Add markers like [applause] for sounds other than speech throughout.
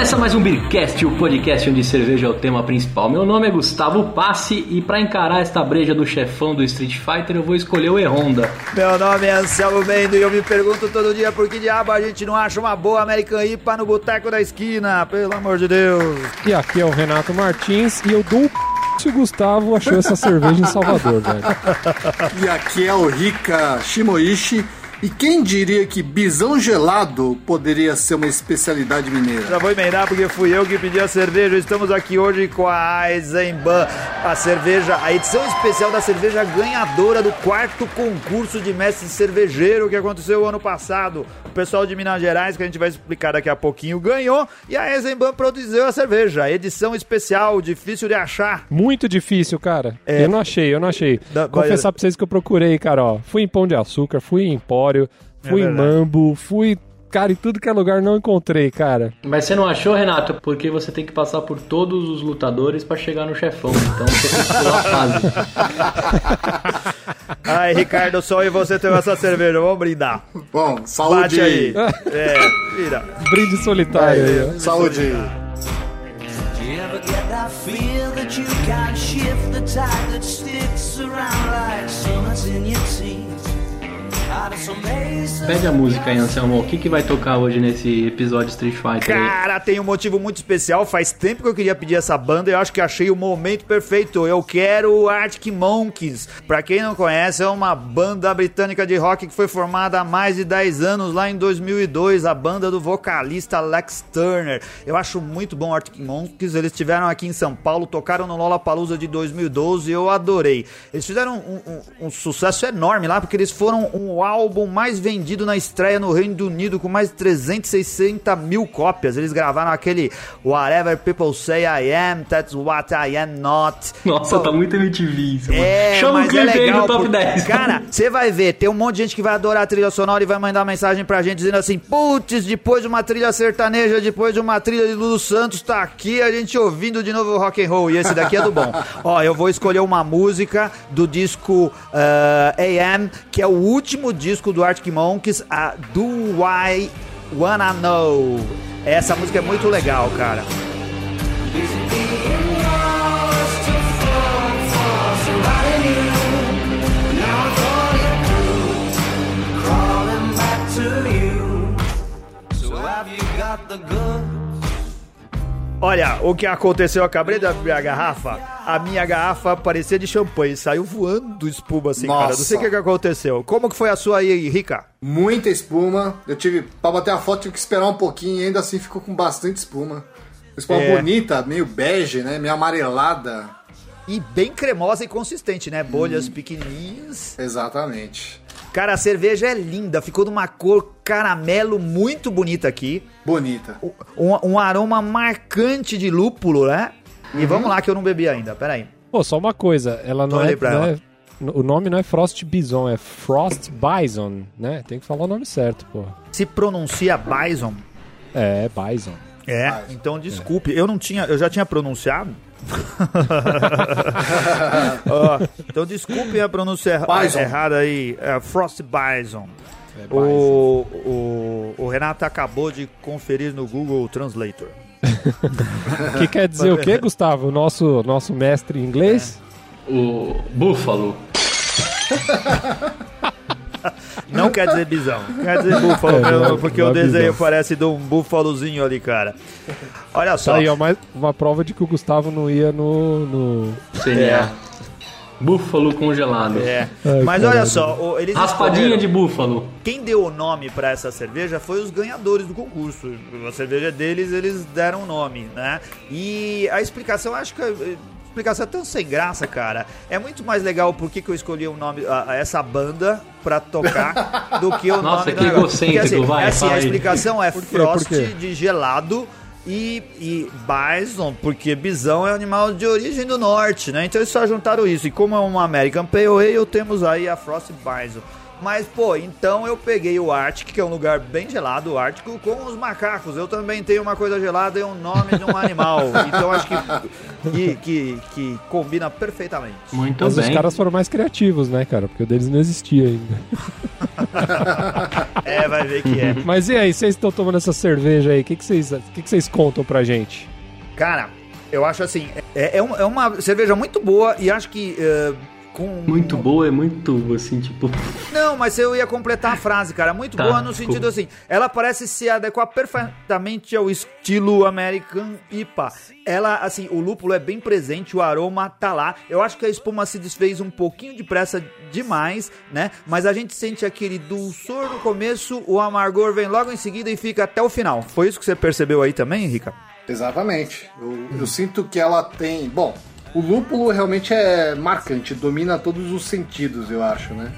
Começa mais um Beercast, o podcast onde cerveja é o tema principal. Meu nome é Gustavo Passe e para encarar esta breja do chefão do Street Fighter eu vou escolher o E-Honda. Meu nome é Anselmo Mendo e eu me pergunto todo dia por que diabo a gente não acha uma boa American IPA no boteco da esquina, pelo amor de Deus. E aqui é o Renato Martins e eu dou um se o Gustavo achou essa cerveja em Salvador, velho. [laughs] E aqui é o Rika Shimoishi e quem diria que bisão gelado poderia ser uma especialidade mineira? Já vou emendar porque fui eu que pedi a cerveja. Estamos aqui hoje com a Eisenbahn, a cerveja, a edição especial da cerveja ganhadora do quarto concurso de mestre cervejeiro que aconteceu ano passado. O pessoal de Minas Gerais, que a gente vai explicar daqui a pouquinho, ganhou e a Eisenbahn produziu a cerveja. Edição especial, difícil de achar. Muito difícil, cara. É. Eu não achei, eu não achei. Da- Confessar pra vocês que eu procurei, cara, ó. Fui em Pão de Açúcar, fui em Empório, fui É em. Mambo, fui... Cara, em tudo que é lugar não encontrei, cara. Mas você não achou, Renato? Porque você tem que passar por todos os lutadores para chegar no chefão. Então você tem que pular a fase. [laughs] Ai, Ricardo, só e você tem essa cerveja. Vamos brindar. Bom, saúde Bate aí. É, vira. Brinde solitário aí, ó. Saúde aí. Do you ever get that feel that you can't shift the tide that sticks around Pede a música aí, Anselmo. O que, que vai tocar hoje nesse episódio Street Fighter aí? Cara, tem um motivo muito especial. Faz tempo que eu queria pedir essa banda e eu acho que achei o momento perfeito. Eu quero Arctic Monkeys. Pra quem não conhece, é uma banda britânica de rock que foi formada há mais de 10 anos, lá em 2002. A banda do vocalista Lex Turner. Eu acho muito bom Arctic Monkeys. Eles estiveram aqui em São Paulo, tocaram no Lollapalooza de 2012 e eu adorei. Eles fizeram um, um- um sucesso enorme lá, porque eles foram o álbum mais vendido na estreia no Reino Unido, com mais de 360 mil cópias. Eles gravaram aquele Whatever People Say I Am, That's What I Am Not. Nossa, tá muito MTV isso, mano. É, Chama o mas é clipe aí legal. do top por- 10. Cara, você vai ver, tem um monte de gente que vai adorar a trilha sonora e vai mandar mensagem pra gente dizendo assim: putz, depois de uma trilha sertaneja, depois de uma trilha de Lulu Santos, tá aqui a gente ouvindo de novo o rock and roll. E esse daqui é do bom. [laughs] Ó, eu vou escolher uma música do disco ah, AM, que é o último disco do Arctic Monkeys, a Do I Wanna Know. Essa música é muito legal, cara. crawling back Olha, o que aconteceu, eu acabei de abrir a garrafa, a minha garrafa parecia de champanhe, saiu voando espuma assim, cara. Não sei o que, que aconteceu. Como que foi a sua aí, Rica? Muita espuma. Eu tive, pra bater a foto, tive que esperar um pouquinho e ainda assim ficou com bastante espuma. Espuma É. bonita, meio bege, né? Meio amarelada. E bem cremosa e consistente, né? Bolhas pequenininhas. Exatamente. Cara, a cerveja é linda, ficou numa cor caramelo muito bonita aqui. Bonita. Um, um aroma marcante de lúpulo, né? E vamos lá que eu não bebi ainda, peraí. Pô, só uma coisa, ela não Olha é, não ela. é- O nome não é Frost Bison, é Frost Bison, né? Tem que falar o nome certo, pô. Se pronuncia Bison. É, Bison. É, então desculpe, eu não tinha, eu já tinha pronunciado. [laughs] Ó, então desculpe a pronúncia erra- Bison. errada aí, é Frost Bison. O, o, o Renato acabou de conferir no Google Translator. [laughs] Que quer dizer o quê, Gustavo? Nosso, nosso mestre em inglês? O Búfalo. [laughs] Não quer dizer bisão, quer dizer búfalo, É, mesmo, não, porque não o é desenho bisão. parece de um búfalozinho ali, cara. Olha só. Tá aí, ó, mais uma prova de que o Gustavo não ia no. no... CNA. Búfalo congelado. É. Ai, Mas olha só, o- eles Raspadinha de búfalo. Quem deu o nome pra essa cerveja foi os ganhadores do concurso. A cerveja deles, eles deram o nome, né? E a explicação, acho que explicação é tão sem graça, cara. É muito mais legal por que eu escolhi o nome, a, a essa banda pra tocar do que o [laughs] Nossa, nome que negócio. egocêntrico, assim, vai, é assim, fala a explicação é frost de gelado e, e bison, porque bisão é um animal de origem do norte, né? Então eles só juntaram isso. E como é uma American Pale Ale, temos aí a Frost Bison. Mas, pô, então eu peguei o Ártico, que é um lugar bem gelado, o Ártico, com os macacos. Eu também tenho uma coisa gelada e um nome de um animal. [laughs] Então acho que, que, que, que combina perfeitamente. Muito Mas bem. os caras foram mais criativos, né, cara? Porque o deles não existia ainda. [laughs] É, vai ver que é. [laughs] Mas e aí, vocês estão tomando essa cerveja aí? O que, que, vocês, o que, que vocês contam pra gente? Cara, eu acho assim, é, é, é uma cerveja muito boa e acho que. eh, com Muito boa, é muito assim, tipo. Não, mas eu ia completar a frase, cara. Muito Tá, boa no desculpa. sentido assim. Ela parece se adequar perfeitamente ao estilo American IPA. Ela, assim, o lúpulo é bem presente, o aroma tá lá. Eu acho que a espuma se desfez um pouquinho depressa demais, né? Mas a gente sente aquele dulçor no começo, o amargor vem logo em seguida e fica até o final. Foi isso que você percebeu aí também, Rica? Exatamente. Eu, eu sinto que ela tem. Bom, o lúpulo realmente é marcante, domina todos os sentidos, eu acho, né?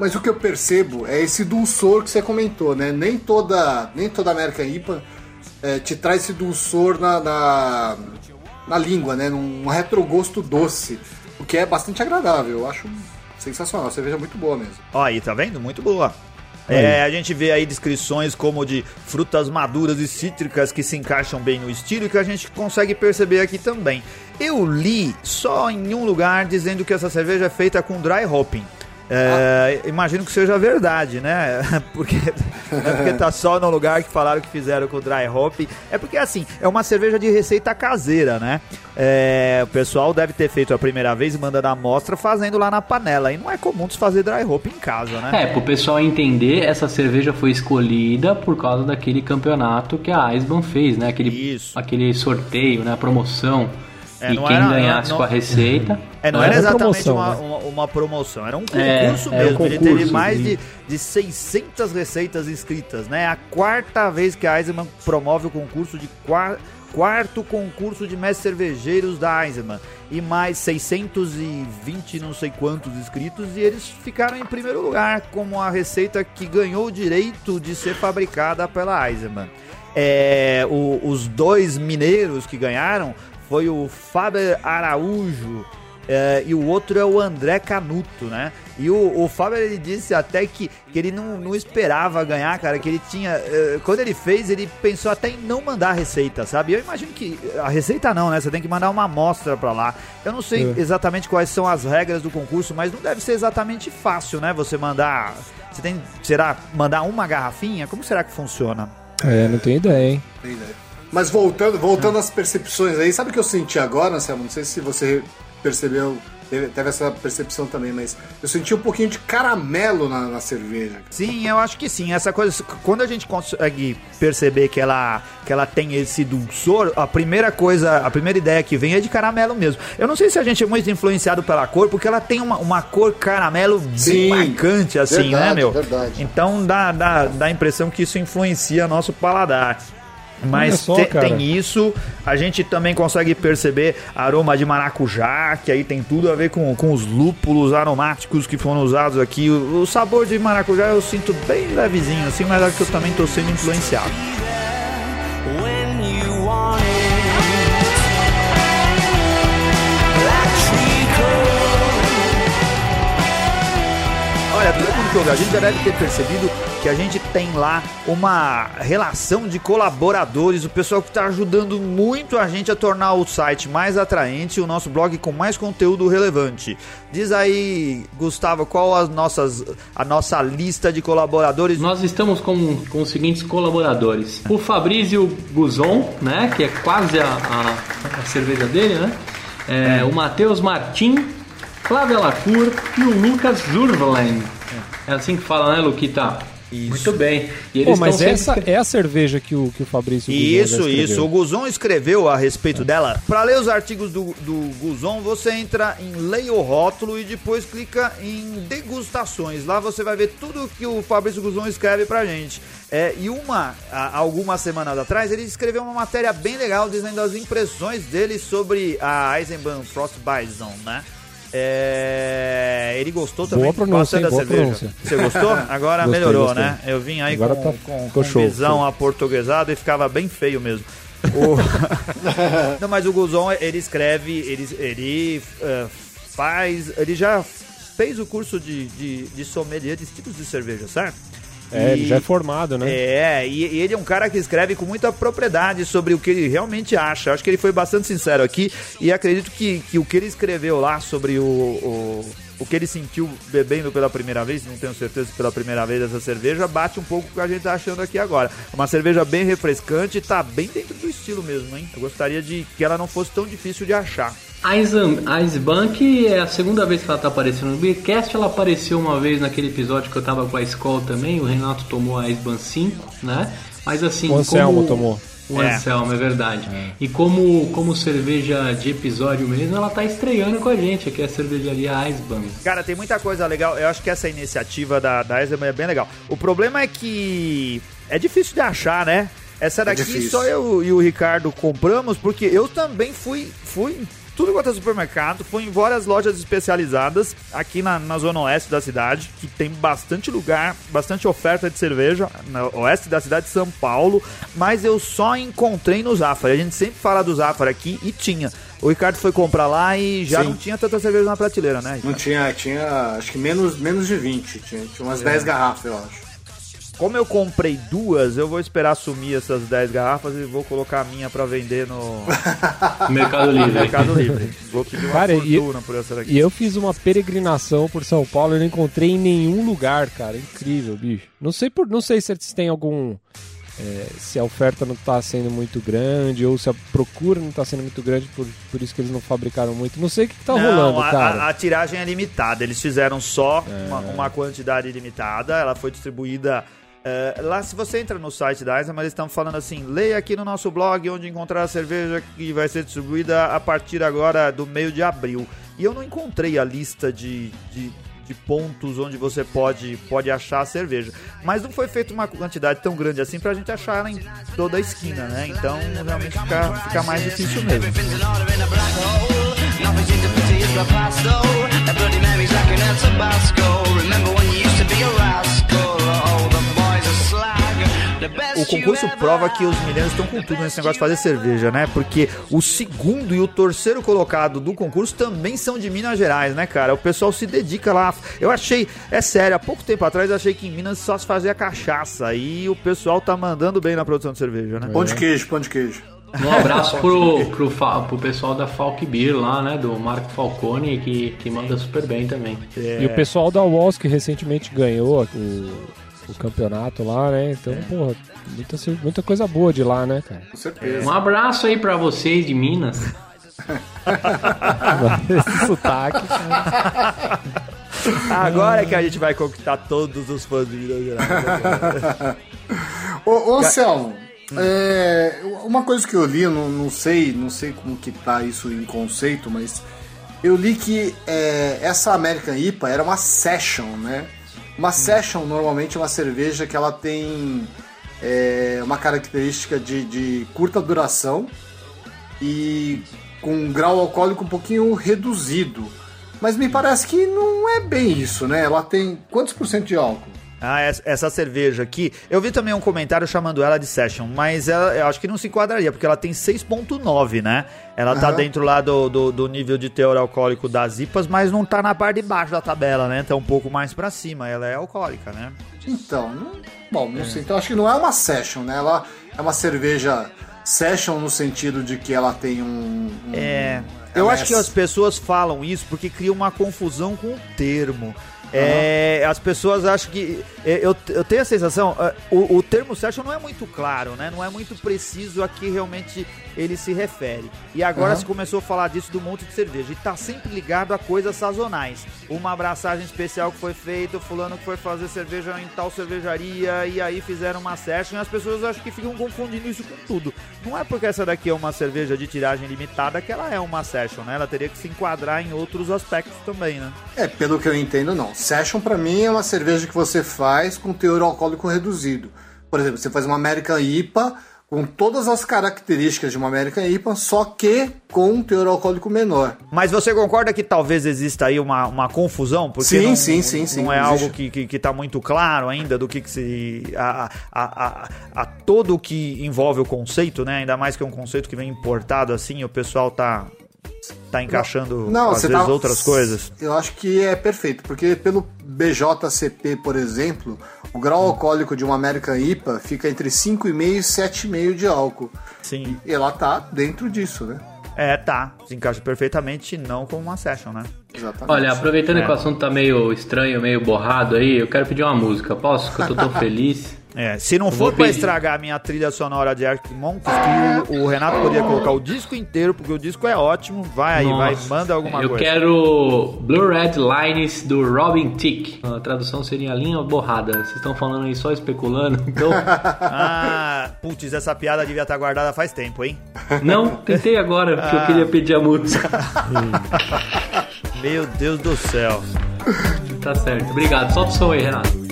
Mas o que eu percebo é esse dulçor que você comentou, né? Nem toda, nem toda American IPA é, te traz esse dulçor na, na, na língua, né? Num retrogosto doce, o que é bastante agradável. Eu acho sensacional. A cerveja é muito boa mesmo. Ó, aí, tá vendo? Muito boa. É, a gente vê aí descrições como de frutas maduras e cítricas que se encaixam bem no estilo e que a gente consegue perceber aqui também. Eu li só em um lugar dizendo que essa cerveja é feita com dry hopping. É, Imagino que seja verdade, né? [laughs] Porque, é porque tá só no lugar que falaram que fizeram com dry hop. É porque, assim, é uma cerveja de receita caseira, né? É, o pessoal deve ter feito a primeira vez e mandando a amostra fazendo lá na panela. E não é comum se fazer dry hop em casa, né? É, pro pessoal entender, essa cerveja foi escolhida por causa daquele campeonato que a Eisman fez, né? Aquele, Isso. aquele sorteio, né? A promoção. É, e não quem era- ganhasse não- com a receita. É, não né? era Era exatamente promoção, uma, né? uma, uma promoção, era um É, concurso um mesmo. Ele concurso, teve mais de, de 600 receitas inscritas, né? A quarta vez que a Eisenman promove o concurso de qua- quarto concurso de mestres cervejeiros da Eisenman. E mais 620 não sei quantos inscritos e eles ficaram em primeiro lugar como a receita que ganhou o direito de ser fabricada pela Eisenman. É, o- os dois mineiros que ganharam foi o Faber Araújo é, e o outro é o André Canuto, né? E o, o Faber ele disse até que, que ele não, não esperava ganhar, cara, que ele tinha. é, quando ele fez, ele pensou até em não mandar a receita, sabe? Eu imagino que. A receita não, né? Você tem que mandar uma amostra pra lá. Eu não sei É. exatamente quais são as regras do concurso, mas não deve ser exatamente fácil, né? Você mandar. Você tem. Será mandar uma garrafinha? Como será que funciona? É, não tenho ideia, hein? Tem ideia. Mas voltando, voltando às percepções aí, sabe o que eu senti agora, Anselmo? Não sei se você percebeu, teve, teve essa percepção também, mas eu senti um pouquinho de caramelo na, na cerveja. Sim, eu acho que sim. Essa coisa, quando a gente consegue perceber que ela, que ela tem esse dulçor, a primeira coisa, a primeira ideia que vem é de caramelo mesmo. Eu não sei se a gente é muito influenciado pela cor, porque ela tem uma, uma cor caramelo bem Sim, marcante, assim, né, verdade, meu? verdade. Então dá, dá, dá a impressão que isso influencia nosso paladar. Mas só, te- tem isso, a gente também consegue perceber aroma de maracujá, que aí tem tudo a ver com, com os lúpulos aromáticos que foram usados aqui. O, o sabor de maracujá eu sinto bem levezinho, assim, mas acho que eu também tô sendo influenciado. Todo a gente já deve ter percebido que a gente tem lá uma relação de colaboradores, o pessoal que está ajudando muito a gente a tornar o site mais atraente e o nosso blog com mais conteúdo relevante. Diz aí, Gustavo, qual as nossas, a nossa lista de colaboradores? Nós estamos com, com os seguintes colaboradores. O Fabrício Guzon, né? Que é quase a, a- a cerveja dele, né? É, O Matheus Martim, Flávia Lacour e o Lucas Zurvalen. É assim que fala, né, Luquita? Isso. Muito bem. E Pô, mas essa sempre... é a cerveja que o, que o Fabrício Guzon Isso, escreveu. isso. O Guzon escreveu a respeito dela. Para ler os artigos do, do Guzon, você entra em Leia o Rótulo e depois clica em Degustações. Lá você vai ver tudo que o Fabrício Guzon escreve pra gente. É, e uma, algumas semanas atrás, ele escreveu uma matéria bem legal dizendo as impressões dele sobre a Eisenbahn Frost Bison, né? É, ele gostou também Boa pronúncia, da Boa cerveja. pronúncia. Você gostou? [laughs] Agora Gostei, melhorou, gostei. né? Eu vim aí Agora com, tá- com, com show, visão show. aportuguesado e ficava bem feio mesmo. O- [laughs] Não, mas o Guzon, ele escreve, ele, ele eh, faz, ele já fez o curso de, de, de sommelier de estilos de cerveja, certo? É, ele E- já é formado, né? É, e, e ele é um cara que escreve com muita propriedade sobre o que ele realmente acha. Acho que ele foi bastante sincero aqui e acredito que, que o que ele escreveu lá sobre o, o, o que ele sentiu bebendo pela primeira vez, não tenho certeza se pela primeira vez essa cerveja, bate um pouco com o que a gente tá achando aqui agora. Uma cerveja bem refrescante tá bem dentro do estilo mesmo, hein? Eu gostaria de que ela não fosse tão difícil de achar. A Ice- a Icebank é a segunda vez que ela tá aparecendo no Beercast. Ela apareceu uma vez naquele episódio que eu tava com a escola também. O Renato tomou a Icebank 5, né? Mas assim. O Anselmo como... tomou. O É. Anselmo, é verdade. E como, como cerveja de episódio mesmo, ela tá estreando com a gente aqui, a cervejaria Icebank. Cara, tem muita coisa legal. Eu acho que essa iniciativa da, da Eisenman é bem legal. O problema é que é difícil de achar, né? Essa daqui difícil. só eu e o Ricardo compramos, porque eu também fui, fui tudo quanto é supermercado, fui em várias lojas especializadas aqui na, na zona oeste da cidade, que tem bastante lugar, bastante oferta de cerveja, na oeste da cidade de São Paulo, mas eu só encontrei no Zafari. A gente sempre fala do Zafari aqui e tinha. O Ricardo foi comprar lá e já Sim. não tinha tanta cerveja na prateleira, né? Não tinha, tinha acho que menos, menos de 20. Tinha, tinha umas 10 garrafas, eu acho. Como eu comprei duas, eu vou esperar sumir essas 10 garrafas e vou colocar a minha pra vender no [laughs] Mercado Livre. Mercado Livre. Vou pedir uma Cara, e- fortuna por essa daqui. E eu fiz uma peregrinação por São Paulo e não encontrei em nenhum lugar, cara. Incrível, bicho. Não sei por, não sei se eles têm algum é, se a oferta não tá sendo muito grande ou se a procura não tá sendo muito grande, por, por isso que eles não fabricaram muito. Não sei o que, que tá Não, rolando, a, cara. a- a tiragem é limitada. Eles fizeram só uma, uma quantidade limitada. Ela foi distribuída. Eh, lá, se você entra no site da Eisenman, eles estão falando assim: leia aqui no nosso blog onde encontrar a cerveja que vai ser distribuída a partir agora do meio de abril. E eu não encontrei a lista de, de, de pontos onde você pode, pode achar a cerveja. Mas não foi feita uma quantidade tão grande assim pra gente achar ela em toda a esquina, né? Então realmente fica, fica mais difícil mesmo. O concurso prova que os mineiros estão com tudo nesse negócio de fazer cerveja, né? Porque o segundo e o terceiro colocado do concurso também são de Minas Gerais, né, cara? O pessoal se dedica lá. Eu achei, é sério, há pouco tempo atrás eu achei que em Minas só se fazia cachaça e o pessoal tá mandando bem na produção de cerveja, né? Pão de queijo, pão de queijo. Um abraço pro, pro, pro pessoal da Falk Beer lá, né? Do Marco Falcone, que, que manda super bem também. É. E o pessoal da Walls que recentemente ganhou o, o campeonato lá, né? Então, porra, muita, muita coisa boa de lá, né, cara? Com certeza. Um abraço aí pra vocês de Minas. [laughs] Esse sotaque. cara. Agora é que a gente vai conquistar todos os fãs de Minas Gerais. Ô, ô Anselmo, é, uma coisa que eu li, eu não, não sei, não sei como que tá isso em conceito, mas eu li que é, essa American IPA era uma session, né? Uma session normalmente é uma cerveja que ela tem é, uma característica de, de curta duração e com um grau alcoólico um pouquinho reduzido. Mas me parece que não é bem isso, né? Ela tem quantos por cento de álcool? Ah, essa, cerveja aqui. Eu vi também um comentário chamando ela de Session, mas ela, eu acho que não se enquadraria, porque ela tem 6,9, né? Ela tá Aham. dentro lá do, do, do nível de teor alcoólico das IPAs, mas não tá na parte de baixo da tabela, né? Tá um pouco mais pra cima. Ela é alcoólica, né? Então, não, bom, não sei. Então acho que não é uma session, né? Ela é uma cerveja session no sentido de que ela tem um. um- É. Eu ela acho é que as pessoas falam isso porque cria uma confusão com o termo. É, as pessoas acham que. é, Eu, eu tenho a sensação. é, O, o termo session não é muito claro, né? Não é muito preciso a que realmente ele se refere. E agora Aham. se começou a falar disso do monte de cerveja. E tá sempre ligado a coisas sazonais. Uma abraçagem especial que foi feita, o fulano que foi fazer cerveja em tal cervejaria, e aí fizeram uma session, e as pessoas acham que ficam confundindo isso com tudo. Não é porque essa daqui é uma cerveja de tiragem limitada que ela é uma session, né? Ela teria que se enquadrar em outros aspectos também, né? É, pelo que eu entendo, não. Session pra mim é uma cerveja que você faz com teor alcoólico reduzido. Por exemplo, você faz uma American IPA com todas as características de uma American IPA, só que com um teor alcoólico menor. Mas você concorda que talvez exista aí uma, uma confusão? Porque Sim, não, sim, sim, sim. Não é Existe. algo que, que, que tá muito claro ainda do que, que se. A, a, a, a todo o que envolve o conceito, né? Ainda mais que é um conceito que vem importado assim, o pessoal tá. Tá encaixando Não, às vezes tá- outras coisas. Eu acho que é perfeito, porque pelo BJCP, por exemplo, o grau alcoólico de uma American IPA fica entre 5,5 e 7,5 de álcool. Sim. E ela tá dentro disso, né? É, tá. Se encaixa perfeitamente, não como uma session, né? Exatamente. Olha, aproveitando É. que o assunto tá meio estranho, meio borrado aí, eu quero pedir uma música. Posso? Que eu tô tão [laughs] feliz. É, se não for pra pedir. estragar a minha trilha sonora de Arctic Monkeys, que o, o Renato poderia colocar o disco inteiro, porque o disco é ótimo. Vai aí, vai, manda alguma eu coisa. quero Blue Red Lines do Robin Tick. A tradução seria linha borrada. Vocês estão falando aí só especulando, [laughs] então. Ah, putz, essa piada devia estar guardada faz tempo, hein? Não, tentei agora, porque Ah. eu queria pedir a música. [laughs] Meu Deus do céu. tá certo. Obrigado. Solta o som aí, Renato.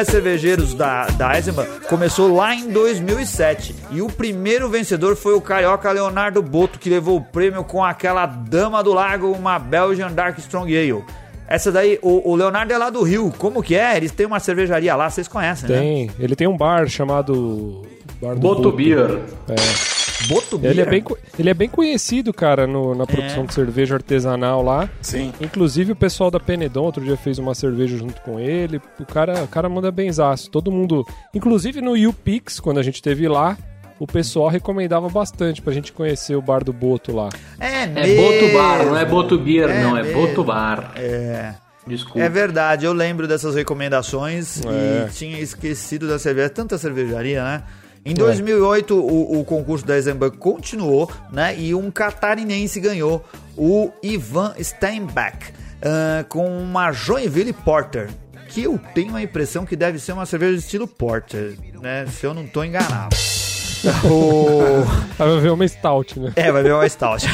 Mestres cervejeiros da, da Eisenbahn começou lá em 2007 e o primeiro vencedor foi o carioca Leonardo Boto, que levou o prêmio com aquela dama do lago, uma Belgian Dark Strong Ale. Essa daí, o, o Leonardo é lá do Rio. Como que é? Eles têm uma cervejaria lá, vocês conhecem, né? Tem. Ele tem um bar chamado. Bar do Boto Beer. É. Boto Beer. Ele é, bem, ele é bem conhecido, cara, no- na produção É. de cerveja artesanal lá. Sim. Inclusive o pessoal da Penedon outro dia fez uma cerveja junto com ele. O cara, o cara manda benzaço. Todo mundo. Inclusive no UPix, quando a gente teve lá, o pessoal recomendava bastante pra gente conhecer o bar do Boto lá. É, É mesmo. Boto Bar, não é Boto Beer, É não. É mesmo. Boto Bar. É. Desculpa. É verdade, eu lembro dessas recomendações É. e tinha esquecido da cerveja. Tanta cervejaria, né? Em 2008, o, o concurso da Eisenbahn continuou, né? E um catarinense ganhou, o Ivan Steinbeck, ah, com uma Joinville Porter. Que eu tenho a impressão que deve ser uma cerveja de estilo Porter, né? Se eu não tô enganado. [laughs] o... Vai ver uma stout, né? É, vai ver uma Stout.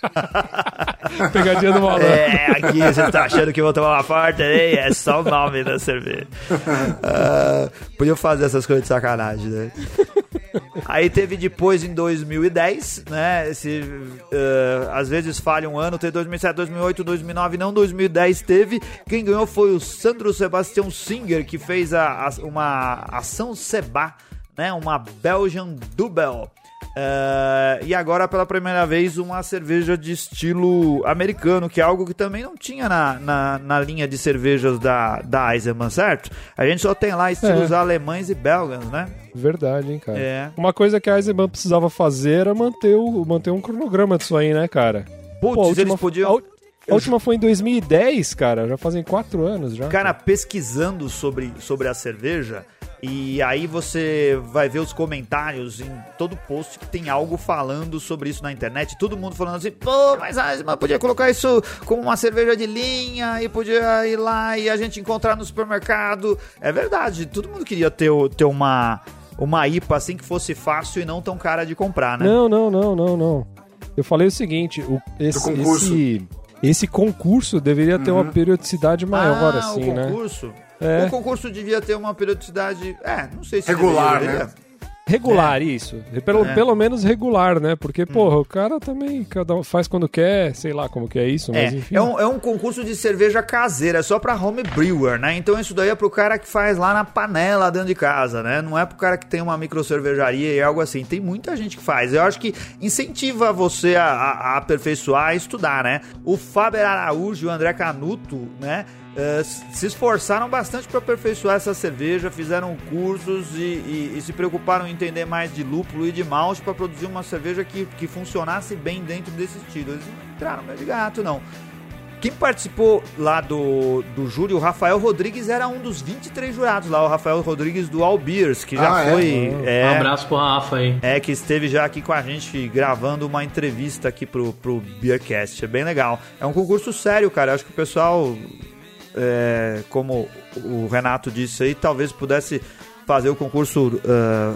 [laughs] Pegadinha do malandro. É, aqui você tá achando que vou tomar uma hein? É só o nome da cerveja. Podia fazer essas coisas de sacanagem, né? Aí teve depois em 2010, né? Esse, ah, às vezes falha um ano, teve 2007, 2008, 2009, não 2010 teve. Quem ganhou foi o Sandro Sebastião Singer, que fez a, a- uma ação Seba, né? Uma Belgian Double. Ah, e agora, pela primeira vez, uma cerveja de estilo americano, que é algo que também não tinha na, na, na linha de cervejas da, da Eisenbahn, certo? A gente só tem lá estilos É. alemães e belgas, né? Verdade, hein, cara. É. Uma coisa que a Eisenbahn precisava fazer era manter, o, manter um cronograma disso aí, né, cara? Putz, Pô, a última, eles podiam... a última foi em 2010, cara. Já fazem quatro anos já. Cara, pesquisando sobre, sobre a cerveja, e aí você vai ver os comentários em todo post que tem algo falando sobre isso na internet. Todo mundo falando assim, pô, mas a Eisenbahn podia colocar isso como uma cerveja de linha e podia ir lá e a gente encontrar no supermercado. É verdade, todo mundo queria ter, o- ter uma, uma IPA assim que fosse fácil e não tão cara de comprar, né? Não, não, não, não, não. Eu falei o seguinte, o, esse, concurso. esse, esse concurso deveria ter uma periodicidade maior, ah, assim, o né? É. O concurso devia ter uma periodicidade. É, não sei se Regular, deveria, né? Regular, isso. Pelo, É. pelo menos regular, né? Porque, porra, o cara também cada um faz quando quer, sei lá como que é isso, mas É, enfim. é um, é um concurso de cerveja caseira, é só pra home brewer, né? Então isso daí é pro cara que faz lá na panela dentro de casa, né? Não é pro cara que tem uma micro cervejaria e algo assim. Tem muita gente que faz. Eu acho que incentiva você a, a- a aperfeiçoar e estudar, né? O Faber Araújo e o André Canuto, né? Eh, se esforçaram bastante para aperfeiçoar essa cerveja, fizeram cursos e, e- e se preocuparam em entender mais de lúpulo e de malte para produzir uma cerveja que, que funcionasse bem dentro desse estilo. Eles não entraram meio de gato, não. Quem participou lá do, do júri, o Rafael Rodrigues, era um dos 23 jurados lá, o Rafael Rodrigues do All Beers, que já Ah, é? foi. É, Um abraço pro Rafa aí. é, que esteve já aqui com a gente gravando uma entrevista aqui pro, pro Beercast. É bem legal. É um concurso sério, cara. Acho que o pessoal, é, como o Renato disse aí, talvez pudesse fazer o concurso ah,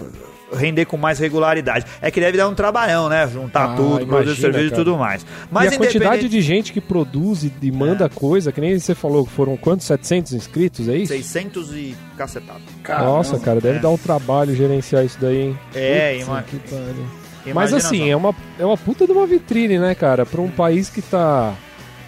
render com mais regularidade. É que deve dar um trabalhão, né? Juntar Ah, tudo, produzir imagina, cerveja e cara. tudo mais. e Mas a quantidade independente- de gente que produz e, e manda coisa, que nem você falou, que foram quantos? 700 inscritos, é isso? 600 e cacetado. Nossa, cara, deve É. dar um trabalho gerenciar isso daí, hein? É, Putz, ima- que pariu. Mas Imagina assim, é uma, é uma puta de uma vitrine, né, cara? Pra um país que tá.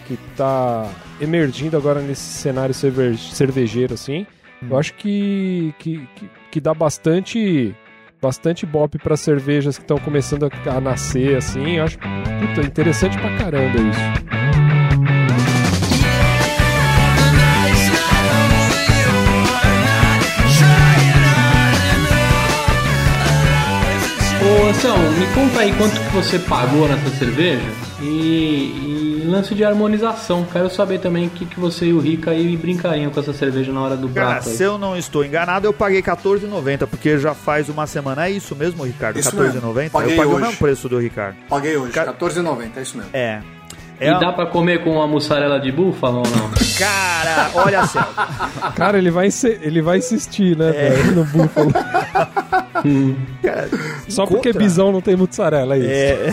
que tá emergindo agora nesse cenário cerve- cervejeiro, assim. Hum. Eu acho que, que, que, que dá bastante. Bastante bop para cervejas que estão começando a, a nascer, assim. Eu acho puta, interessante pra caramba isso. Anselmo, me conta aí quanto que você pagou nessa cerveja e, e lance de harmonização. Quero saber também o que, que você e o Rica aí brincariam com essa cerveja na hora do Cara, prato. aí. se eu não estou enganado, eu paguei R$14,90, porque já faz uma semana. É isso mesmo, Ricardo? Isso R$14,90? mesmo. Eu Paguei paguei o hoje. mesmo preço do Ricardo. Paguei hoje, Cara- R$14,90, é isso mesmo. É. E É, dá pra comer com uma mussarela de búfalo ou não? [laughs] Cara, olha só. Cara, ele vai, ele vai insistir, né, É. velho, no búfalo. [laughs] Cara, Só porque encontra- bisão não tem mussarela, é isso. É.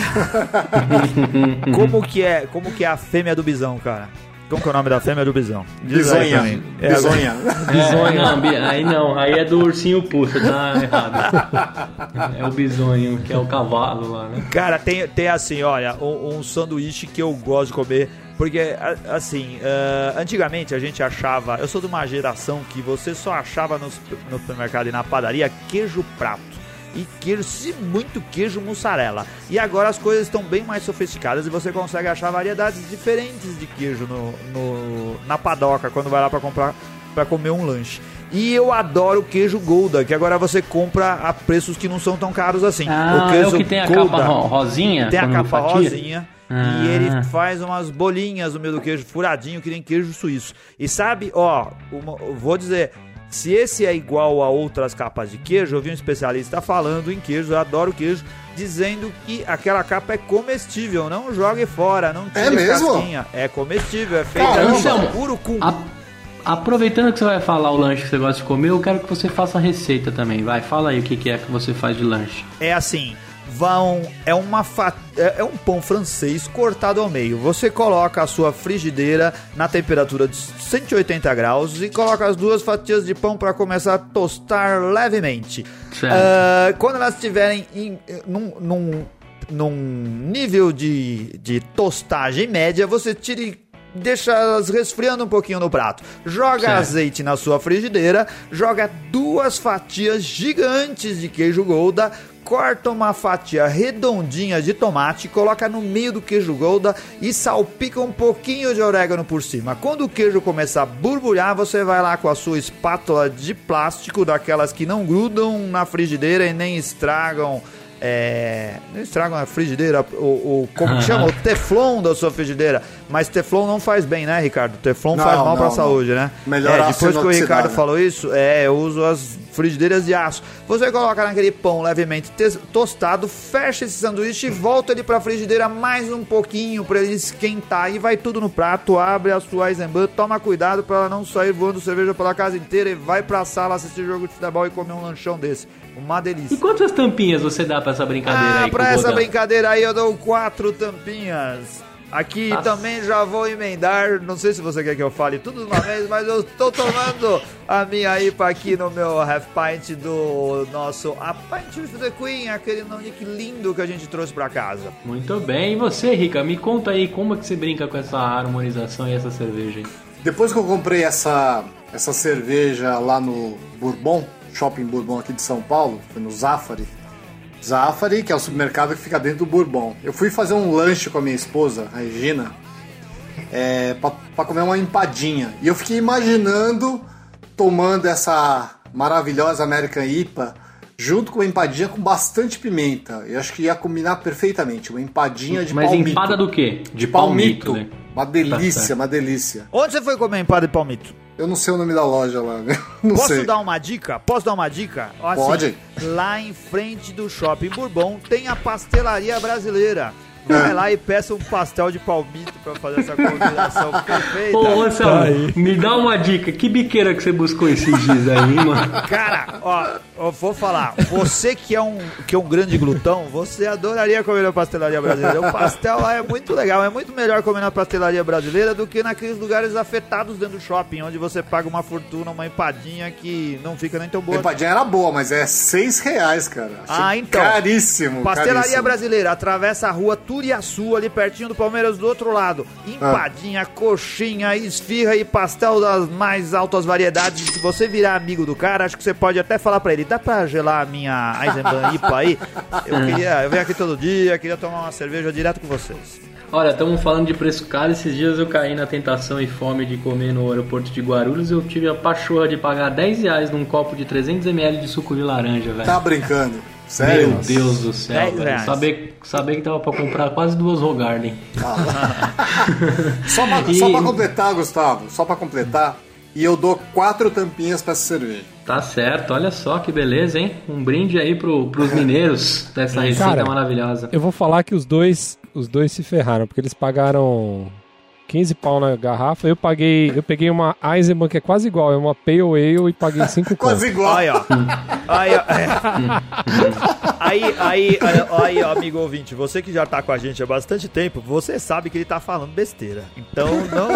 [laughs] como que é, como que é a fêmea do bisão, cara? Como que é o nome da fêmea do bisão? Pra Bisonha. É, Bisonha. É, não, aí não, aí é do ursinho puxa, tá errado. É o bisonho, que é o cavalo lá, né? Cara, tem, tem assim, olha, um, um sanduíche que eu gosto de comer. Porque, assim, ah, antigamente a gente achava. Eu sou de uma geração que você só achava no, no supermercado e na padaria queijo prato. E queijo, se muito queijo mussarela. E agora as coisas estão bem mais sofisticadas e você consegue achar variedades diferentes de queijo no, no- na padoca quando vai lá pra comprar para comer um lanche. E eu adoro o queijo Gouda, que agora você compra a preços que não são tão caros assim. Ah, é o que tem a capa ro- rosinha? Tem a capa fatia? rosinha. Ah. E ele faz umas bolinhas no meio do queijo furadinho, que nem queijo suíço. E sabe, ó, uma- vou dizer, se esse é igual a outras capas de queijo, eu vi um especialista falando em queijo, eu adoro queijo, dizendo que aquela capa é comestível, não jogue fora, não tire É mesmo? casquinha. É comestível, é feita Caramba! de urucum. A- aproveitando que você vai falar o lanche que você gosta de comer, eu quero que você faça a receita também. Vai, fala aí o que, que é que você faz de lanche. é assim, vão é uma fa- é é um pão francês cortado ao meio. Você coloca a sua frigideira na temperatura de 180 graus e coloca as duas fatias de pão para começar a tostar levemente. Ah, quando elas estiverem em- num, num, num nível de, de tostagem média, você tira e deixa elas resfriando um pouquinho no prato. Joga Certo. azeite na sua frigideira, joga duas fatias gigantes de queijo Gouda, corta uma fatia redondinha de tomate, coloca no meio do queijo Gouda e salpica um pouquinho de orégano por cima. Quando o queijo começar a borbulhar, você vai lá com a sua espátula de plástico, daquelas que não grudam na frigideira e nem estragam é, não estragam a frigideira, o, o- como que chama? O [laughs] teflon da sua frigideira. Mas teflon não faz bem, né, Ricardo? Teflon Não, faz mal não, pra não. saúde, né? Melhor é, depois que o. Ricardo falou isso, é, eu uso as frigideiras de aço. Você coloca naquele pão levemente tostado, fecha esse sanduíche e volta ele pra frigideira mais um pouquinho pra ele esquentar e vai tudo no prato, abre a sua Eisenbahn, toma cuidado pra ela não sair voando cerveja pela casa inteira e vai pra sala assistir jogo de futebol e comer um lanchão desse. Uma delícia. E quantas tampinhas você dá pra essa brincadeira Ah, aí? com pra essa brincadeira aí eu dou quatro tampinhas. Aqui Nossa. também já vou emendar, não sei se você quer que eu fale tudo de uma vez, mas eu estou tomando a minha IPA aqui no meu half pint do nosso A Pint with the Queen, aquele nick lindo que a gente trouxe pra casa. Muito bem. E você, Rica, me conta aí como é que você brinca com essa harmonização e essa cerveja aí? Depois que eu comprei essa, essa cerveja lá no Bourbon, Shopping Bourbon aqui de São Paulo, foi no Zafari. Zafari, que é o supermercado que fica dentro do Bourbon. Eu fui fazer um lanche com a minha esposa, a Regina, é, pra, pra comer uma empadinha. E eu fiquei imaginando tomando essa maravilhosa American IPA junto com uma empadinha com bastante pimenta. Eu acho que ia combinar perfeitamente. Uma empadinha de Mas palmito. empada do quê? De palmito. né? Uma Tá delícia, uma delícia. Onde você foi comer empada de palmito? Eu não sei o nome da loja lá, né? [laughs] Não Posso sei. dar uma dica? Posso dar uma dica? Assim, Pode. Lá em frente do Shopping Bourbon tem a pastelaria brasileira. Vai lá e peça um pastel de palmito pra fazer essa combinação [laughs] perfeita. Ô, Anselmo, Tá aí. me dá uma dica. Que biqueira que você buscou esses dias aí, mano? [laughs] Cara, ó, eu vou falar, você que é um que é um grande glutão, você adoraria comer na pastelaria brasileira. O pastel lá é muito legal, é muito melhor comer na pastelaria brasileira do que naqueles lugares afetados dentro do shopping, onde você paga uma fortuna, uma empadinha que não fica nem tão A boa. empadinha era boa, mas é seis reais, cara. Achei Ah, então. Caríssimo. Pastelaria caríssimo. brasileira, atravessa a rua Turiaçu, ali pertinho do Palmeiras, do outro lado. Empadinha, coxinha, esfirra e pastel das mais altas variedades. Se você virar amigo do cara, acho que você pode até falar pra ele: dá pra gelar a minha Eisenbahn IPA aí? [laughs] Eu queria, eu venho aqui todo dia, queria tomar uma cerveja direto com vocês. Olha, estamos falando de preço caro. Esses dias eu caí na tentação e fome de comer no aeroporto de Guarulhos. Eu tive a pachorra de pagar 10 reais num copo de 300ml de suco de laranja, velho. Tá brincando. Sério? Meu Deus do céu, 10 velho. Saber, saber que dava pra comprar quase duas Rogarden. Só pra, [laughs] E- só pra completar, Gustavo, só pra completar, e eu dou quatro tampinhas pra essa cerveja. Tá certo, olha só que beleza, hein? Um brinde aí pro, pros mineiros dessa receita Cara, maravilhosa. Eu vou falar que os dois, os dois se ferraram, porque eles pagaram 15 pau na garrafa. Eu paguei, eu peguei uma Eisenbahn que é quase igual, é uma Pale Ale e paguei 5 [laughs] Quase conto. igual. Aí, ó. Aí, ó. é. Aí, aí, aí, aí, ó, amigo ouvinte, você que já tá com a gente há bastante tempo, você sabe que ele tá falando besteira. Então não,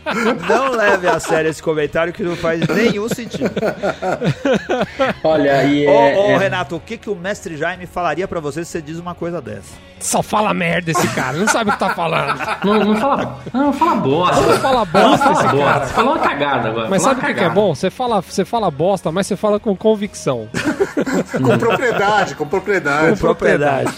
[laughs] não leve a sério esse comentário que não faz nenhum sentido. Olha, e Ô, é, ô, é- Renato, o que, que o mestre Jaime falaria pra você se você diz uma coisa dessa? Só fala merda esse cara, não sabe o que tá falando. Não, não fala. Não, fala bosta. Fala Não bosta fala bosta. cara. Você falou uma cagada agora. Mas sabe o que, que é bom? Você fala, você fala bosta, mas você fala com convicção. Com propriedade, com propriedade. Com propriedade.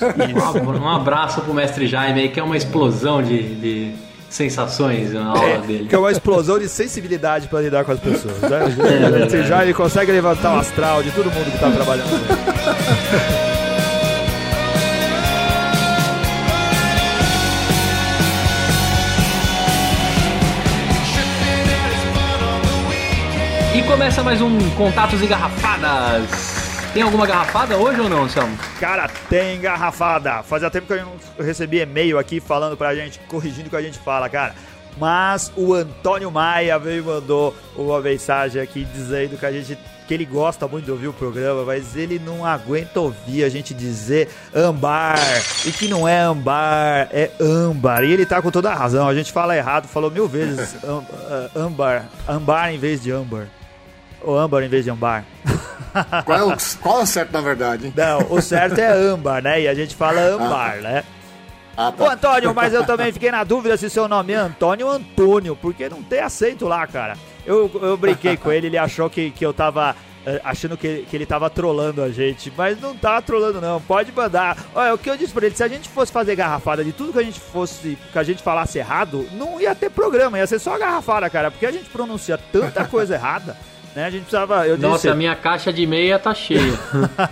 Um, um abraço pro mestre Jaime aí, que é uma explosão de, de sensações na aula dele. Que é uma explosão de sensibilidade pra lidar com as pessoas, né? É o mestre Jaime consegue levantar o astral de todo mundo que tá trabalhando começa mais um Contatos e Garrafadas. Tem alguma garrafada hoje ou não, Anselmo? Cara, tem engarrafada. Fazia tempo que eu não recebi e-mail aqui falando pra gente, corrigindo o que a gente fala, cara. Mas o Antônio Maia veio e mandou uma mensagem aqui dizendo que a gente que ele gosta muito de ouvir o programa, mas ele não aguenta ouvir a gente dizer ambar. E que não é ambar, é âmbar. E ele tá com toda a razão. A gente fala errado, falou mil vezes ah, âmbar. Ambar em vez de âmbar. Ou âmbar em vez de ambar. [laughs] Qual é, o, qual é o certo, na verdade, hein? Não, o certo é âmbar, né? E a gente fala ambar, né? Ah, Ô tá. Antônio, mas eu também fiquei na dúvida se seu nome é Antônio ou Antônio, porque não tem aceito lá, cara. Eu, eu brinquei com ele, ele achou que, que eu tava. eh, achando que, que ele tava trolando a gente, mas não tá trolando não, pode mandar. Olha, o que eu disse pra ele, se a gente fosse fazer garrafada de tudo que a gente fosse, que a gente falasse errado, não ia ter programa, ia ser só garrafada, cara, porque a gente pronuncia tanta coisa errada, né? A gente precisava, eu disse... Nossa, a minha caixa de meia tá cheia.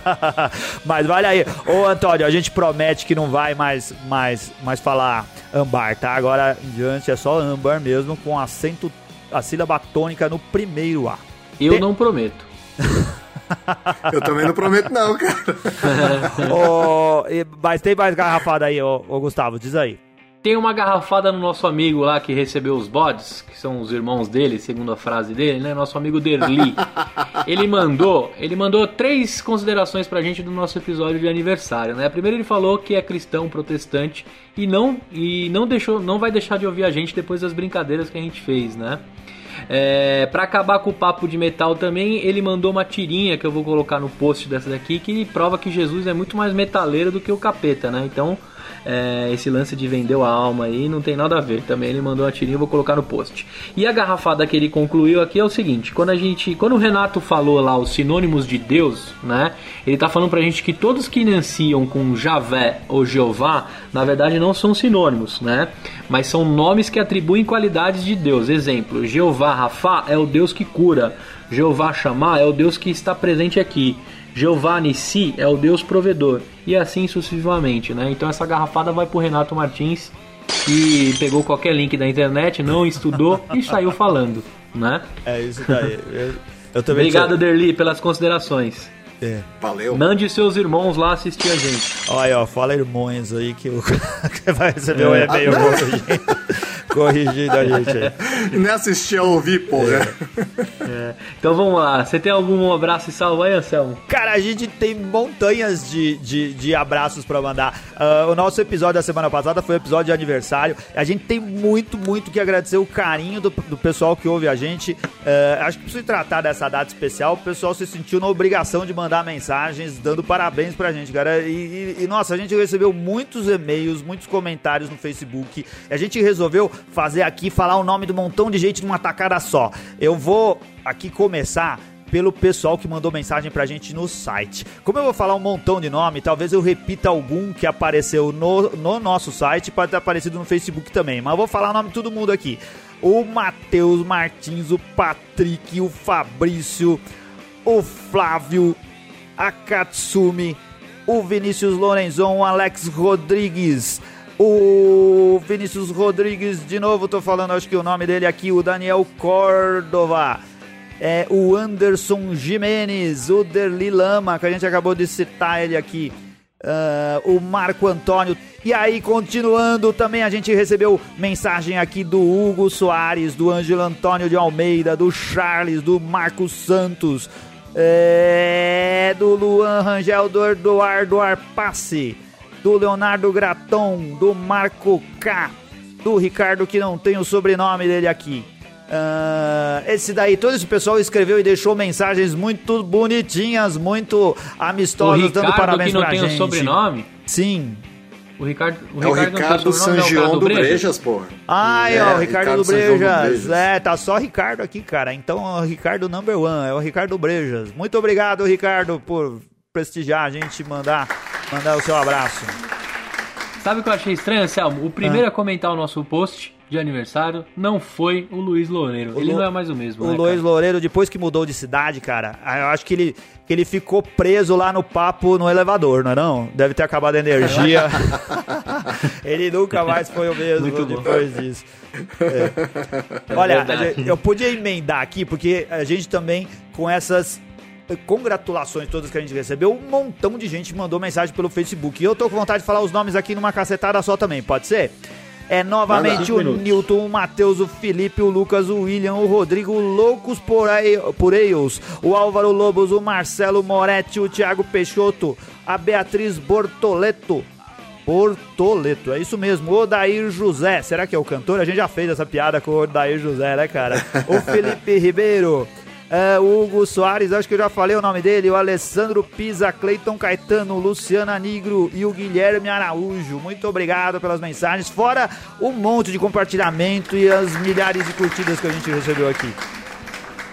[laughs] Mas vale aí. Ô Antônio, a gente promete que não vai mais, mais, mais falar ambar, tá? Agora em diante é só ambar mesmo, com acento, a sílaba tônica no primeiro A. Eu Tem- não prometo. [laughs] [laughs] Eu também não prometo, não, cara. E- mas tem mais garrafada aí, ô, ô Gustavo, diz aí. Tem uma garrafada no nosso amigo lá que recebeu os bodes, que são os irmãos dele, segundo a frase dele, né? Nosso amigo Derli. [laughs] ele mandou, ele mandou três considerações pra gente do nosso episódio de aniversário, né? Primeiro ele falou que é cristão protestante e não e não deixou, não vai deixar de ouvir a gente depois das brincadeiras que a gente fez, né? É, para acabar com o papo de metal também, ele mandou uma tirinha que eu vou colocar no post dessa daqui que prova que Jesus é muito mais metaleiro do que o capeta, né? Então, é, esse lance de vender a alma aí não tem nada a ver. Também ele mandou uma tirinha, eu vou colocar no post. E a garrafada que ele concluiu aqui é o seguinte: quando a gente, quando o Renato falou lá os sinônimos de Deus, né? Ele tá falando pra gente que todos que inanciam com Javé ou Jeová, na verdade não são sinônimos, né? Mas são nomes que atribuem qualidades de Deus. Exemplo: Jeová Rafá é o Deus que cura. Jeová Chamá é o Deus que está presente aqui. Jeová Nissi é o Deus provedor. E assim sucessivamente, né? Então essa garrafada vai pro Renato Martins, que pegou qualquer link da internet, não estudou e saiu falando, né? É isso daí. Eu, eu também Obrigado, tinha- Derli, pelas considerações. Valeu. Mande seus irmãos lá assistir a gente. Olha aí, ó, fala irmãos aí que o [laughs] que vai receber É. um e-mail [laughs] corrigindo a gente aí. E [laughs] nem assistir a ouvir, porra. É. Então vamos lá. Você tem algum abraço e salve aí, Anselmo? Cara, a gente tem montanhas de, de, de abraços pra mandar. Ah, o nosso episódio da semana passada foi o episódio de aniversário. A gente tem muito, muito que agradecer o carinho do, do pessoal que ouve a gente. Ah, acho que preciso tratar dessa data especial. O pessoal se sentiu na obrigação de mandar mensagens dando parabéns pra gente, cara. E, e- e, nossa, a gente recebeu muitos e-mails, muitos comentários no Facebook. A gente resolveu fazer aqui, falar o nome um montão de gente numa tacada só. Eu vou aqui começar pelo pessoal que mandou mensagem pra gente no site. Como eu vou falar um montão de nome, talvez eu repita algum que apareceu no, no nosso site, pode ter aparecido no Facebook também, mas eu vou falar o nome de todo mundo aqui. O Matheus Martins, o Patrick, o Fabrício, o Flávio, a Katsumi, o Vinícius Lorenzon, o Alex Rodrigues, o Vinícius Rodrigues, de novo tô falando, acho que o nome dele aqui, o Daniel Córdova, é, o Anderson Jimenez, o Derli Lama, que a gente acabou de citar ele aqui, ah, o Marco Antônio. E aí, continuando, também a gente recebeu mensagem aqui do Hugo Soares, do Ângelo Antônio de Almeida, do Charles, do Marcos Santos, é, do Luan Rangel, do Eduardo Arpace, do Leonardo Graton, do Marco K, do Ricardo, que não tem o sobrenome dele aqui. Ah, esse daí, todo esse pessoal escreveu e deixou mensagens muito bonitinhas, muito O amistosas, dando Ricardo parabéns que não pra tem gente. o sobrenome? Sim. O Ricardo, o É o Ricardo, Ricardo não tem o sobrenome, Sangion não, é o do Brejas, porra. Ai, É, ó, o Ricardo, Ricardo do Sangion do Brejas. Brejas. É, tá só Ricardo aqui, cara. Então, o Ricardo number one, é o Ricardo Brejas. Muito obrigado, Ricardo, por prestigiar a gente e mandar, mandar o seu abraço. Sabe o que eu achei estranho, Anselmo? O primeiro a comentar o nosso post de aniversário não foi o Luiz Loureiro. Ele Lu- não é mais o mesmo, O né, Luiz cara? Loureiro, depois que mudou de cidade, cara, eu acho que ele, que ele ficou preso lá no papo no elevador, não é não? Deve ter acabado a energia. [laughs] ele nunca mais foi o mesmo Muito bom. depois disso. É. Olha, verdade. a gente- eu podia emendar aqui, porque a gente também, com essas congratulações todas que a gente recebeu, um montão de gente mandou mensagem pelo Facebook. E eu tô com vontade de falar os nomes aqui numa cacetada só também, pode ser? É novamente o minutos. Newton, o Matheus, o Felipe, o Lucas, o William, o Rodrigo, o Loucos por, aí, por Eils, o Álvaro Lobos, o Marcelo Moretti, o Thiago Peixoto, a Beatriz Bortoleto. Bortoleto, é isso mesmo, o Odair José. Será que é o cantor? A gente já fez essa piada com o Odair José, né, cara? O [laughs] Felipe Ribeiro. É, o Hugo Soares, acho que eu já falei o nome dele, o Alessandro Pisa, Cleiton Caetano, Luciana Nigro e o Guilherme Araújo. Muito obrigado pelas mensagens, fora o monte de compartilhamento e as milhares de curtidas que a gente recebeu aqui.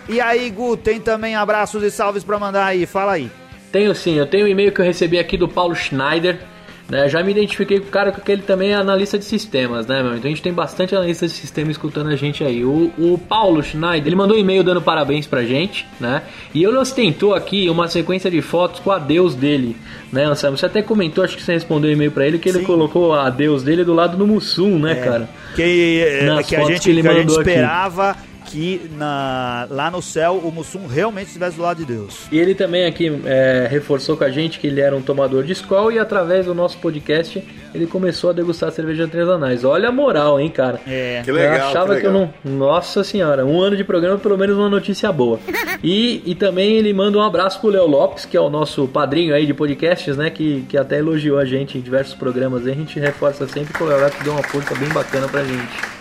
E aí, Gu, tem também abraços e salves pra mandar aí, fala aí. Tenho sim, eu tenho um e-mail que eu recebi aqui do Paulo Schneider. Né? Já me identifiquei com o cara porque ele também é analista de sistemas, né, meu? Então a gente tem bastante analista de sistema escutando a gente aí. O, o Paulo Schneider, ele mandou um e-mail dando parabéns pra gente, né? E ele ostentou aqui uma sequência de fotos com a Deus dele, né, Anselmo? Você até comentou, acho que você respondeu o e-mail pra ele, que ele Sim. colocou a Deus dele do lado do Mussum, né, cara? Que, Nas que a gente, que ele que a gente mandou aqui. Que na, lá no céu o Mussum realmente estivesse do lado de Deus. E ele também aqui é, reforçou com a gente que ele era um tomador de Skol e através do nosso podcast ele começou a degustar cerveja artesanais. Olha a moral, hein, cara. É. Que legal, eu achava que que, eu legal. não. Nossa senhora, um ano de programa, pelo menos uma notícia boa. E, e também ele manda um abraço pro Léo Lopes, que é o nosso padrinho aí de podcasts, né? Que, que até elogiou a gente em diversos programas. aí A gente reforça sempre que o Léo Lopes deu uma força bem bacana pra gente.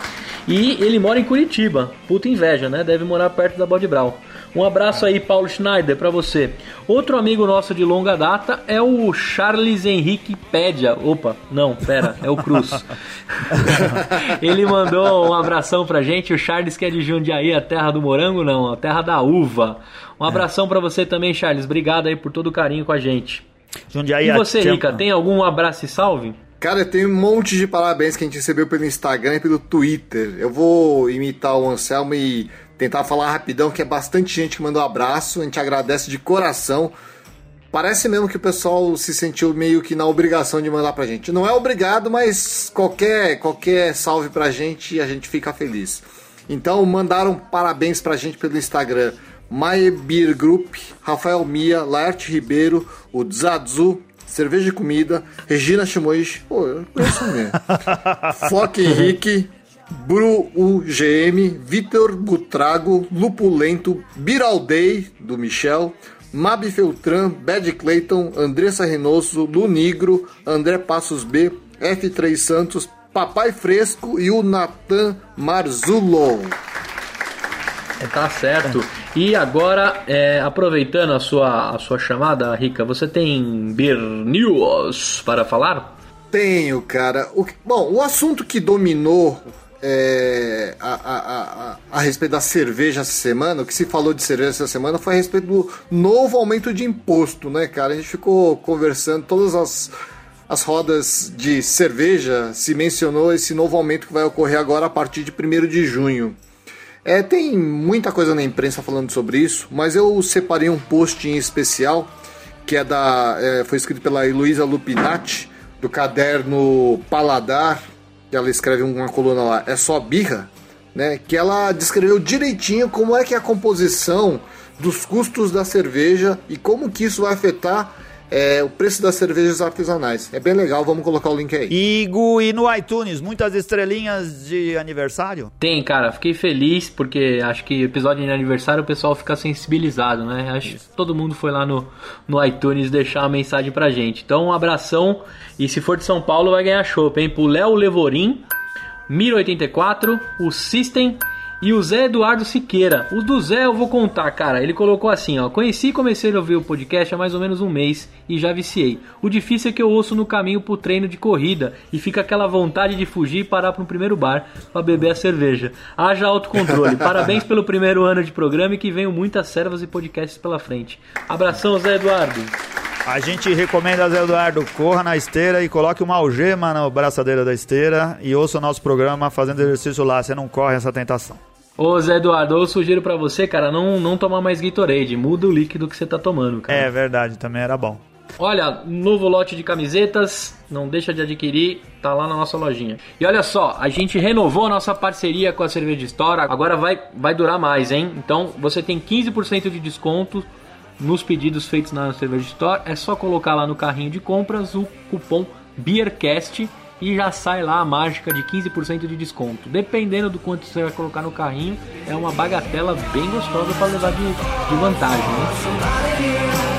E ele mora em Curitiba. Puta inveja, né? Deve morar perto da Bode Brau. Um abraço aí, Paulo Schneider, pra você. Outro amigo nosso de longa data é o Charles Henrique Pédia. Opa, não, pera, é o Cruz. [laughs] ele mandou um abração pra gente. O Charles que é de Jundiaí, a terra do morango, não, a terra da uva. Um abração pra você também, Charles. Obrigado aí por todo o carinho com a gente. Jundiaí E você, a- Rica, tem algum abraço e salve? Cara, tem um monte de parabéns que a gente recebeu pelo Instagram e pelo Twitter. Eu vou imitar o Anselmo e tentar falar rapidão, que é bastante gente que mandou abraço. A gente agradece de coração. Parece mesmo que o pessoal se sentiu meio que na obrigação de mandar pra gente. Não é obrigado, mas qualquer, qualquer salve pra gente a gente fica feliz. Então mandaram parabéns pra gente pelo Instagram. Maie Beer Group, Rafael Mia, Laerte Ribeiro, o Zazu, Cerveja e Comida, Regina Chimois, pô, eu conheço mesmo. [laughs] Foque Henrique, Bru UGM, Vitor Butrago, Lupulento, Biraldei, do Michel, Mabi Feltran, Bad Clayton, Andressa Renoso, Lu Nigro, André Passos B, F3 Santos, Papai Fresco e o Natan Marzulo. É, Tá certo. E agora, é, aproveitando a sua, a sua chamada, Rica, você tem Beer News para falar? Tenho, cara. O bom, o assunto que dominou é, a, a, a, a respeito da cerveja essa semana, o que se falou de cerveja essa semana foi a respeito do novo aumento de imposto, né, cara? A gente ficou conversando, todas as, as rodas de cerveja se mencionou esse novo aumento que vai ocorrer agora a partir de 1 de junho. É, tem muita coisa na imprensa falando sobre isso, mas eu separei um post em especial que é da é, foi escrito pela Heloísa Lupinati do caderno Paladar, que ela escreve uma coluna lá, é só birra, né? Que ela descreveu direitinho como é que é a composição dos custos da cerveja e como que isso vai afetar é, o preço das cervejas artesanais. É bem legal, vamos colocar o link aí. Igo, e no iTunes, muitas estrelinhas de aniversário? Tem, cara. Fiquei feliz porque acho que episódio de aniversário o pessoal fica sensibilizado, né? Acho que todo mundo foi lá no, no iTunes deixar uma mensagem pra gente. Então, um abração. E se for de São Paulo, vai ganhar chopp, hein? Pro Léo Levorim, Miro84, o System e o Zé Eduardo Siqueira. O do Zé eu vou contar, cara. Ele colocou assim, ó. Conheci e comecei a ouvir o podcast há mais ou menos um mês e já viciei. O difícil é que eu ouço no caminho pro treino de corrida e fica aquela vontade de fugir e parar pro primeiro bar pra beber a cerveja. Haja autocontrole. [laughs] Parabéns pelo primeiro ano de programa e que venham muitas servas e podcasts pela frente. Abração, Zé Eduardo. A gente recomenda, Zé Eduardo, corra na esteira e coloque uma algema na braçadeira da esteira e ouça o nosso programa fazendo exercício lá, você não corre essa tentação. Ô Zé Eduardo, eu sugiro pra você, cara, não, não tomar mais Gatorade. Muda o líquido que você tá tomando, cara. É verdade, também era bom. Olha, novo lote de camisetas, não deixa de adquirir, tá lá na nossa lojinha. E olha só, a gente renovou a nossa parceria com a Cerveja Store, agora vai, vai durar mais, hein? Então você tem 15% de desconto nos pedidos feitos na Cerveja Store, é só colocar lá no carrinho de compras o cupom BEERCAST e já sai lá a mágica de 15% de desconto. Dependendo do quanto você vai colocar no carrinho, é uma bagatela bem gostosa para levar de, de vantagem, né?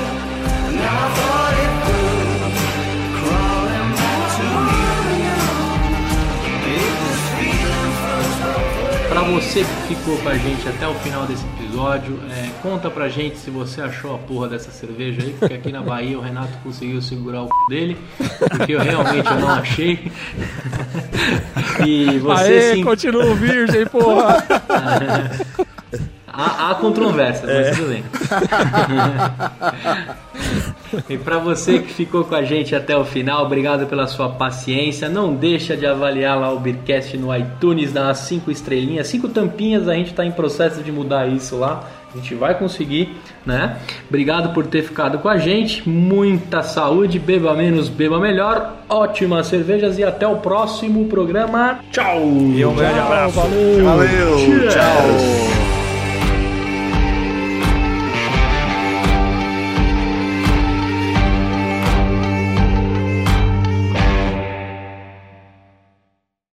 Pra você que ficou com a gente até o final desse episódio, é, conta pra gente se você achou a porra dessa cerveja aí, porque aqui na Bahia o Renato conseguiu segurar o c... dele, porque eu realmente eu não achei. [laughs] E você Aê, continua virgem, porra! [laughs] Há, há controvérsia, mas tudo bem. [laughs] e para você que ficou com a gente até o final, obrigado pela sua paciência. Não deixa de avaliar lá o Beercast no iTunes, dar umas 5 estrelinhas, 5 tampinhas. A gente está em processo de mudar isso lá. A gente vai conseguir, né? Obrigado por ter ficado com a gente. Muita saúde, beba menos, beba melhor. Ótimas cervejas e até o próximo programa. Tchau! E um grande abraço. Valeu! Valeu, tchau.